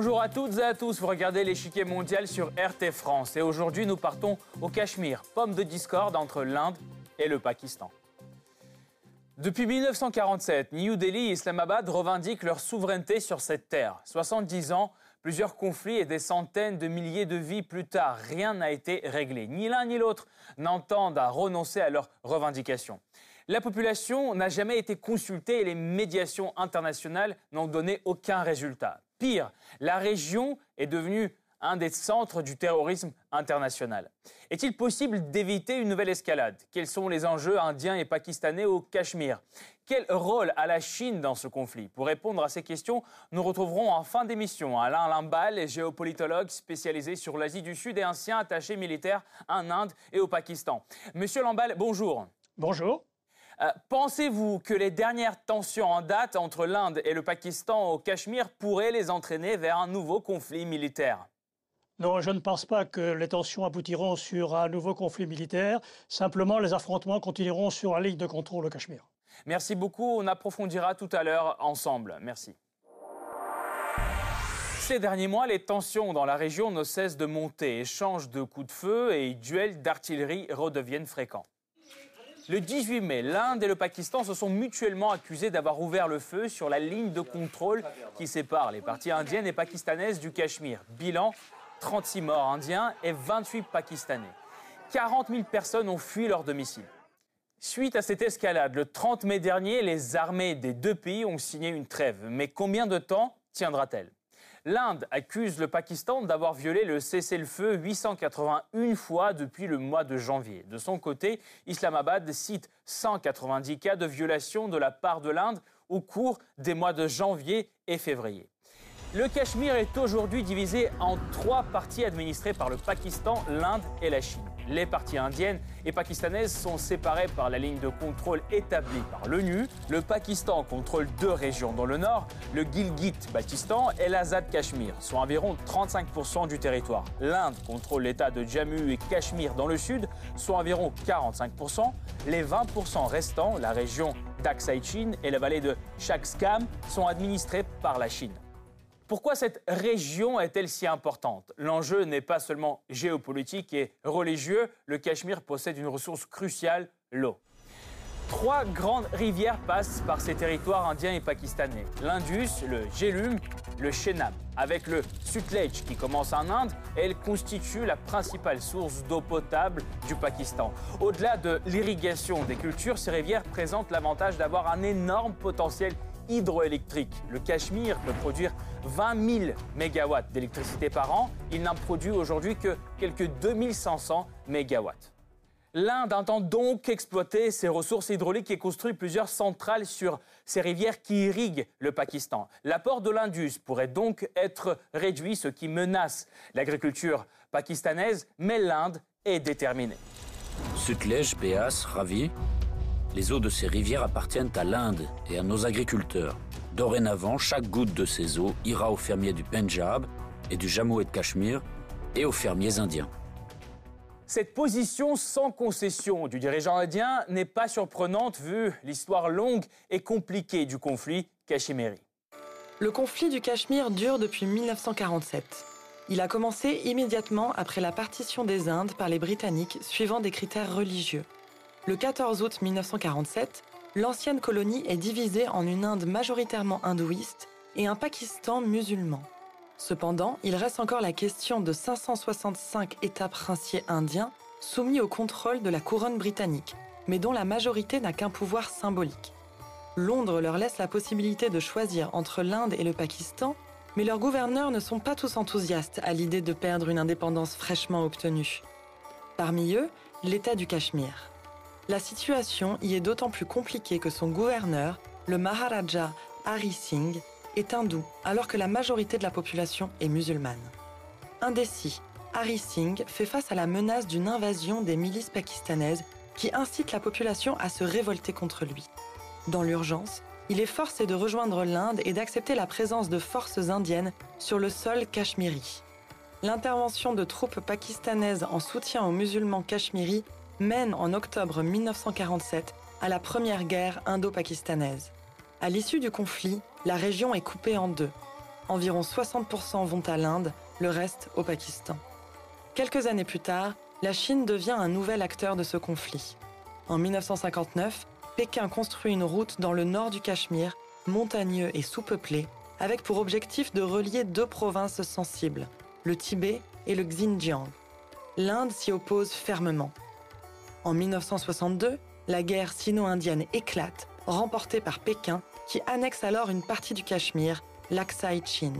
Bonjour à toutes et à tous, vous regardez l'échiquier mondial sur RT France et aujourd'hui nous partons au Cachemire, pomme de discorde entre l'Inde et le Pakistan. Depuis 1947, New Delhi et Islamabad revendiquent leur souveraineté sur cette terre. 70 ans, plusieurs conflits et des centaines de milliers de vies plus tard, rien n'a été réglé. Ni l'un ni l'autre n'entendent à renoncer à leurs revendications. La population n'a jamais été consultée et les médiations internationales n'ont donné aucun résultat. Pire, la région est devenue un des centres du terrorisme international. Est-il possible d'éviter une nouvelle escalade? Quels sont les enjeux indiens et pakistanais au Cachemire? Quel rôle a la Chine dans ce conflit? Pour répondre à ces questions, nous retrouverons en fin d'émission Alain Lambal, géopolitologue spécialisé sur l'Asie du Sud et ancien attaché militaire en Inde et au Pakistan. Monsieur Lambal, bonjour. Bonjour. Euh, pensez-vous que les dernières tensions en date entre l'Inde et le Pakistan au Cachemire pourraient les entraîner vers un nouveau conflit militaire? Non, je ne pense pas que les tensions aboutiront sur un nouveau conflit militaire. Simplement, les affrontements continueront sur la ligne de contrôle au Cachemire. Merci beaucoup. On approfondira tout à l'heure ensemble. Merci. Ces derniers mois, les tensions dans la région ne cessent de monter. Échanges de coups de feu et duels d'artillerie redeviennent fréquents. Le 18 mai, l'Inde et le Pakistan se sont mutuellement accusés d'avoir ouvert le feu sur la ligne de contrôle qui sépare les parties indiennes et pakistanaises du Cachemire. Bilan 36 morts indiens et 28 pakistanais. 40 000 personnes ont fui leur domicile. Suite à cette escalade, le 30 mai dernier, les armées des deux pays ont signé une trêve. Mais combien de temps tiendra-t-elle? L'Inde accuse le Pakistan d'avoir violé le cessez-le-feu 881 fois depuis le mois de janvier. De son côté, Islamabad cite 190 cas de violation de la part de l'Inde au cours des mois de janvier et février. Le Cachemire est aujourd'hui divisé en trois parties administrées par le Pakistan, l'Inde et la Chine. Les parties indiennes et pakistanaises sont séparées par la ligne de contrôle établie par l'ONU. Le Pakistan contrôle deux régions dans le nord, le Gilgit-Baltistan et l'Azad Cachemire, soit environ 35% du territoire. L'Inde contrôle l'état de Jammu et Cachemire dans le sud, soit environ 45%. Les 20% restants, la région d'Aksai Chin et la vallée de Shaksgam, sont administrés par la Chine. Pourquoi cette région est-elle si importante? L'enjeu n'est pas seulement géopolitique et religieux, le Cachemire possède une ressource cruciale, l'eau. Trois grandes rivières passent par ces territoires indiens et pakistanais. L'Indus, le Jhelum, le Chenab. Avec le Sutlej qui commence en Inde, elle constitue la principale source d'eau potable du Pakistan. Au-delà de l'irrigation des cultures, ces rivières présentent l'avantage d'avoir un énorme potentiel hydroélectrique. Le Cachemire peut produire 20 000 mégawatts d'électricité par an. Il n'en produit aujourd'hui que quelques 2500 mégawatts. L'Inde entend donc exploiter ses ressources hydrauliques et construit plusieurs centrales sur ces rivières qui irriguent le Pakistan. L'apport de l'Indus pourrait donc être réduit, ce qui menace l'agriculture pakistanaise, mais l'Inde est déterminée. Sutlej, Beas, Ravi, les eaux de ces rivières appartiennent à l'Inde et à nos agriculteurs. Dorénavant, chaque goutte de ces eaux ira aux fermiers du Punjab et du Jammu et de Cachemire et aux fermiers indiens. Cette position sans concession du dirigeant indien n'est pas surprenante vu l'histoire longue et compliquée du conflit cachemiri. Le conflit du Cachemire dure depuis 1947. Il a commencé immédiatement après la partition des Indes par les Britanniques suivant des critères religieux. Le 14 août 1947, l'ancienne colonie est divisée en une Inde majoritairement hindouiste et un Pakistan musulman. Cependant, il reste encore la question de 565 États princiers indiens soumis au contrôle de la couronne britannique, mais dont la majorité n'a qu'un pouvoir symbolique. Londres leur laisse la possibilité de choisir entre l'Inde et le Pakistan, mais leurs gouverneurs ne sont pas tous enthousiastes à l'idée de perdre une indépendance fraîchement obtenue. Parmi eux, l'État du Cachemire. La situation y est d'autant plus compliquée que son gouverneur, le Maharaja Hari Singh, est hindou alors que la majorité de la population est musulmane. Indécis, Hari Singh fait face à la menace d'une invasion des milices pakistanaises qui incitent la population à se révolter contre lui. Dans l'urgence, il est forcé de rejoindre l'Inde et d'accepter la présence de forces indiennes sur le sol cachemiri. L'intervention de troupes pakistanaises en soutien aux musulmans cachemiris mène en octobre 1947 à la première guerre indo-pakistanaise. À l'issue du conflit, la région est coupée en deux. environ 60% vont à l'Inde, le reste au Pakistan. Quelques années plus tard, la Chine devient un nouvel acteur de ce conflit. En 1959, Pékin construit une route dans le nord du Cachemire, montagneux et sous-peuplé, avec pour objectif de relier deux provinces sensibles, le Tibet et le Xinjiang. L'Inde s'y oppose fermement. En 1962, la guerre sino-indienne éclate, remportée par Pékin, qui annexe alors une partie du Cachemire, l'Aksai Chin.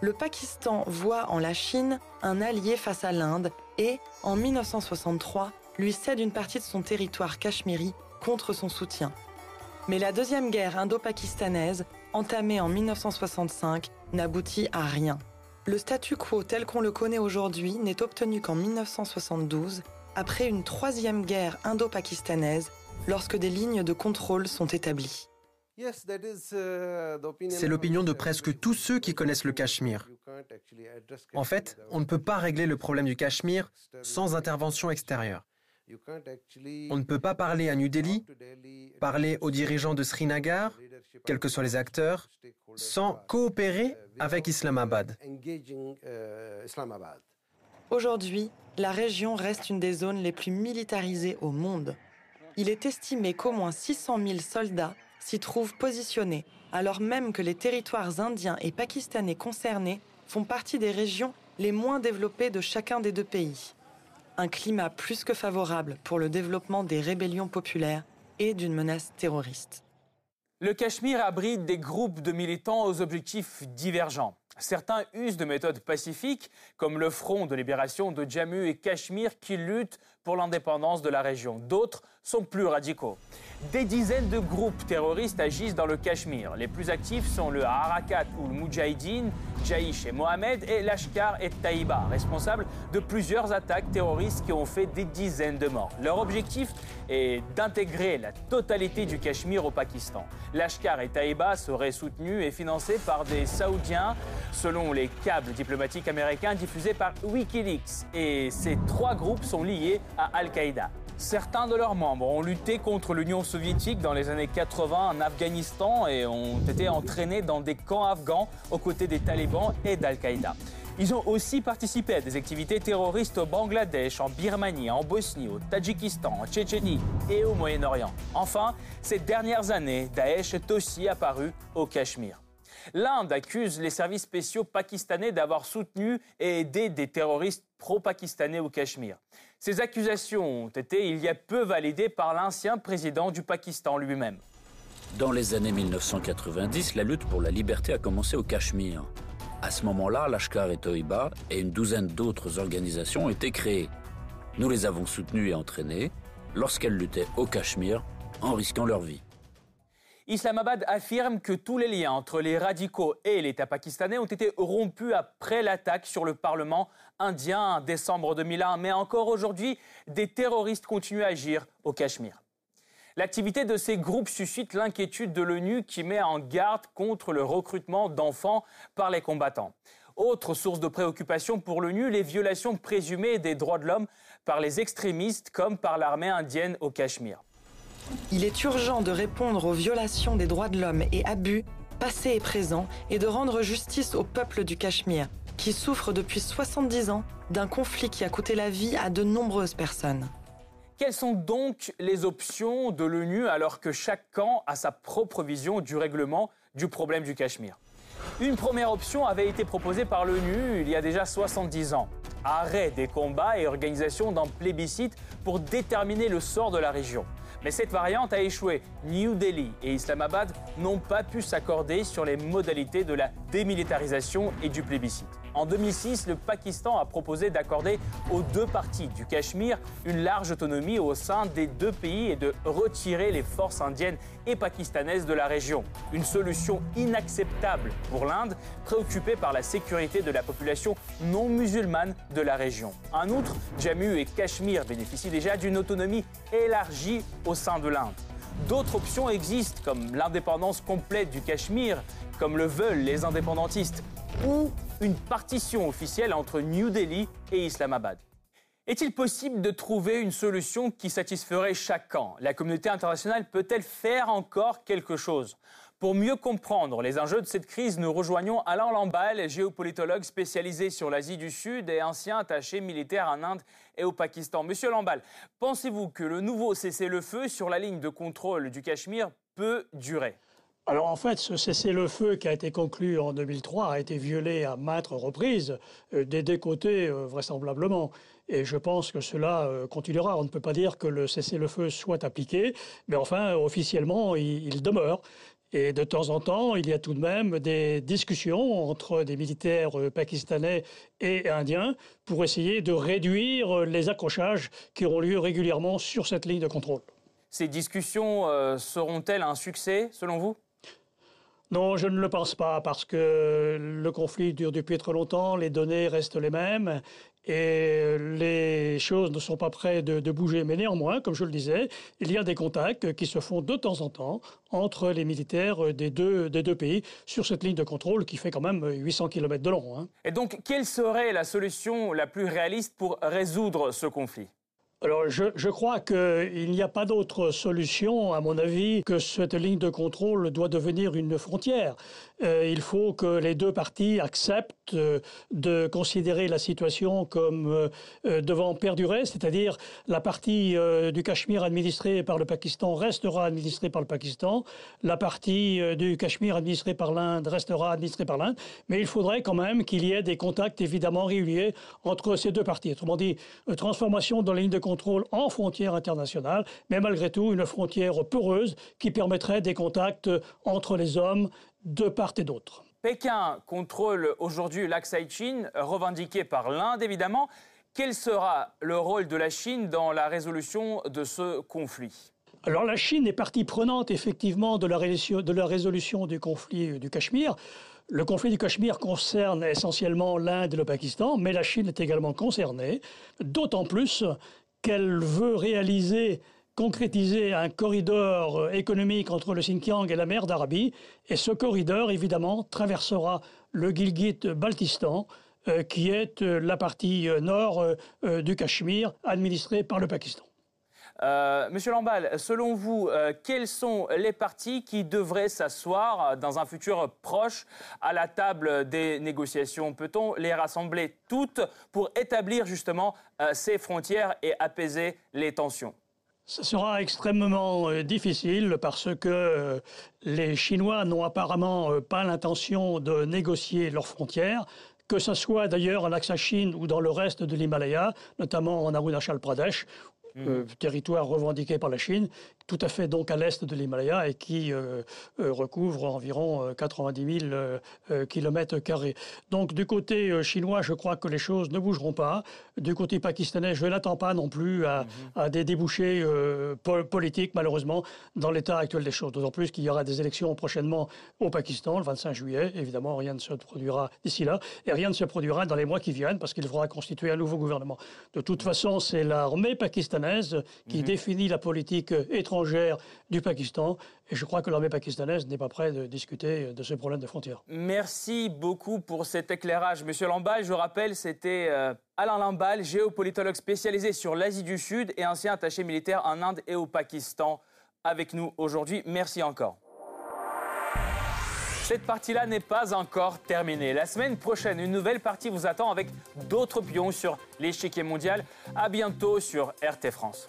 Le Pakistan voit en la Chine un allié face à l'Inde et, en 1963, lui cède une partie de son territoire cachemiri contre son soutien. Mais la deuxième guerre indo-pakistanaise, entamée en 1965, n'aboutit à rien. Le statu quo tel qu'on le connaît aujourd'hui n'est obtenu qu'en 1972, après une troisième guerre indo-pakistanaise, lorsque des lignes de contrôle sont établies. C'est l'opinion de presque tous ceux qui connaissent le Cachemire. En fait, on ne peut pas régler le problème du Cachemire sans intervention extérieure. On ne peut pas parler à New Delhi, parler aux dirigeants de Srinagar, quels que soient les acteurs, sans coopérer avec Islamabad. Aujourd'hui, la région reste une des zones les plus militarisées au monde. Il est estimé qu'au moins 600 000 soldats s'y trouvent positionnés, alors même que les territoires indiens et pakistanais concernés font partie des régions les moins développées de chacun des deux pays. Un climat plus que favorable pour le développement des rébellions populaires et d'une menace terroriste. Le Cachemire abrite des groupes de militants aux objectifs divergents. Certains usent de méthodes pacifiques, comme le Front de libération de Jammu et Cachemire qui lutte pour l'indépendance de la région. D'autres sont plus radicaux. Des dizaines de groupes terroristes agissent dans le Cachemire. Les plus actifs sont le Harakat ou le Mujahideen, Jaish et Mohamed et Lashkar et Taïba, responsables de plusieurs attaques terroristes qui ont fait des dizaines de morts. Leur objectif est d'intégrer la totalité du Cachemire au Pakistan. Lashkar et Taïba seraient soutenus et financés par des Saoudiens, selon les câbles diplomatiques américains diffusés par Wikileaks. Et ces trois groupes sont liés à Al-Qaïda. Certains de leurs membres ont lutté contre l'Union soviétique dans les années 80 en Afghanistan et ont été entraînés dans des camps afghans aux côtés des talibans et d'Al-Qaïda. Ils ont aussi participé à des activités terroristes au Bangladesh, en Birmanie, en Bosnie, au Tadjikistan, en Tchétchénie et au Moyen-Orient. Enfin, ces dernières années, Daesh est aussi apparu au Cachemire. L'Inde accuse les services spéciaux pakistanais d'avoir soutenu et aidé des terroristes pro-pakistanais au Cachemire. Ces accusations ont été il y a peu validées par l'ancien président du Pakistan lui-même. Dans les années 1990, la lutte pour la liberté a commencé au Cachemire. À ce moment-là, Lashkar et Toiba et une douzaine d'autres organisations ont été créées. Nous les avons soutenues et entraînées lorsqu'elles luttaient au Cachemire en risquant leur vie. Islamabad affirme que tous les liens entre les radicaux et l'État pakistanais ont été rompus après l'attaque sur le Parlement indien en décembre 2001. Mais encore aujourd'hui, des terroristes continuent à agir au Cachemire. L'activité de ces groupes suscite l'inquiétude de l'ONU qui met en garde contre le recrutement d'enfants par les combattants. Autre source de préoccupation pour l'ONU, les violations présumées des droits de l'homme par les extrémistes comme par l'armée indienne au Cachemire. Il est urgent de répondre aux violations des droits de l'homme et abus, passés et présents, et de rendre justice au peuple du Cachemire, qui souffre depuis 70 ans d'un conflit qui a coûté la vie à de nombreuses personnes. Quelles sont donc les options de l'ONU alors que chaque camp a sa propre vision du règlement du problème du Cachemire? Une première option avait été proposée par l'ONU il y a déjà 70 ans. Arrêt des combats et organisation d'un plébiscite pour déterminer le sort de la région. Mais cette variante a échoué. New Delhi et Islamabad n'ont pas pu s'accorder sur les modalités de la démilitarisation et du plébiscite. En 2006, le Pakistan a proposé d'accorder aux deux parties du Cachemire une large autonomie au sein des deux pays et de retirer les forces indiennes et pakistanaises de la région. Une solution inacceptable pour l'Inde, préoccupée par la sécurité de la population non musulmane de la région. En outre, Jammu et Cachemire bénéficient déjà d'une autonomie élargie au sein de l'Inde. D'autres options existent, comme l'indépendance complète du Cachemire, comme le veulent les indépendantistes, ou une partition officielle entre New Delhi et Islamabad. Est-il possible de trouver une solution qui satisferait chaque camp La communauté internationale peut-elle faire encore quelque chose? Pour mieux comprendre les enjeux de cette crise, nous rejoignons Alain Lamballe, géopolitologue spécialisé sur l'Asie du Sud et ancien attaché militaire en Inde et au Pakistan. Monsieur Lamballe, pensez-vous que le nouveau cessez-le-feu sur la ligne de contrôle du Cachemire peut durer? Alors en fait, ce cessez-le-feu qui a été conclu en 2003 a été violé à maintes reprises, euh, des deux côtés euh, vraisemblablement. Et je pense que cela euh, continuera. On ne peut pas dire que le cessez-le-feu soit appliqué, mais enfin, officiellement, il, demeure. Et de temps en temps, il y a tout de même des discussions entre des militaires pakistanais et indiens pour essayer de réduire les accrochages qui auront lieu régulièrement sur cette ligne de contrôle. Ces discussions seront-elles un succès, selon vous? Non, je ne le pense pas parce que le conflit dure depuis trop longtemps, les données restent les mêmes et les choses ne sont pas prêtes de, bouger. Mais néanmoins, comme je le disais, il y a des contacts qui se font de temps en temps entre les militaires des deux, des deux pays sur cette ligne de contrôle qui fait quand même 800 km de long. Hein. Et donc, quelle serait la solution la plus réaliste pour résoudre ce conflit? Alors, je, crois qu'il n'y a pas d'autre solution, à mon avis, que cette ligne de contrôle doit devenir une frontière. Euh, il faut que les deux parties acceptent euh, de considérer la situation comme euh, devant perdurer, c'est-à-dire la partie du Cachemire administrée par le Pakistan restera administrée par le Pakistan, la partie du Cachemire administrée par l'Inde restera administrée par l'Inde, mais il faudrait quand même qu'il y ait des contacts évidemment réguliers entre ces deux parties. Autrement dit, transformation dans la ligne de contrôle en frontière internationale, mais malgré tout une frontière peureuse qui permettrait des contacts entre les hommes de part et d'autre. Pékin contrôle aujourd'hui l'Aksai Chin, revendiqué par l'Inde évidemment. Quel sera le rôle de la Chine dans la résolution de ce conflit? Alors la Chine est partie prenante effectivement de la, de la résolution du conflit du Cachemire. Le conflit du Cachemire concerne essentiellement l'Inde et le Pakistan, mais la Chine est également concernée, d'autant plus qu'elle veut réaliser concrétiser un corridor euh, économique entre le Xinjiang et la mer d'Arabie. Et ce corridor, évidemment, traversera le Gilgit-Baltistan, euh, qui est euh, la partie nord du Cachemire, administrée par le Pakistan. Monsieur Lamballe, selon vous, quels sont les partis qui devraient s'asseoir dans un futur proche à la table des négociations? Peut-on les rassembler toutes pour établir justement ces frontières et apaiser les tensions? Ce sera extrêmement euh, difficile parce que euh, les Chinois n'ont apparemment euh, pas l'intention de négocier leurs frontières, que ce soit d'ailleurs en Axa-Chine ou dans le reste de l'Himalaya, notamment en Arunachal Pradesh, mmh. territoire revendiqué par la Chine, tout à fait donc à l'est de l'Himalaya et qui euh, euh, recouvre environ 90 000 km carrés. Donc du côté chinois, je crois que les choses ne bougeront pas. Du côté pakistanais, je n'attends pas non plus à, mhm. des débouchés euh, politiques, malheureusement, dans l'état actuel des choses. D'autant plus qu'il y aura des élections prochainement au Pakistan, le 25 juillet. Évidemment, rien ne se produira d'ici là et rien ne se produira dans les mois qui viennent parce qu'il faudra constituer un nouveau gouvernement. De toute façon, c'est l'armée pakistanaise qui mhm. définit la politique étrangère étrangère du Pakistan. Et je crois que l'armée pakistanaise n'est pas prête de discuter de ce problème de frontières. Merci beaucoup pour cet éclairage. Monsieur Lamballe, je rappelle, c'était euh, Alain Lamballe, géopolitologue spécialisé sur l'Asie du Sud et ancien attaché militaire en Inde et au Pakistan, avec nous aujourd'hui. Merci encore. Cette partie-là n'est pas encore terminée. La semaine prochaine, une nouvelle partie vous attend avec d'autres pions sur l'échiquier mondial. À bientôt sur RT France.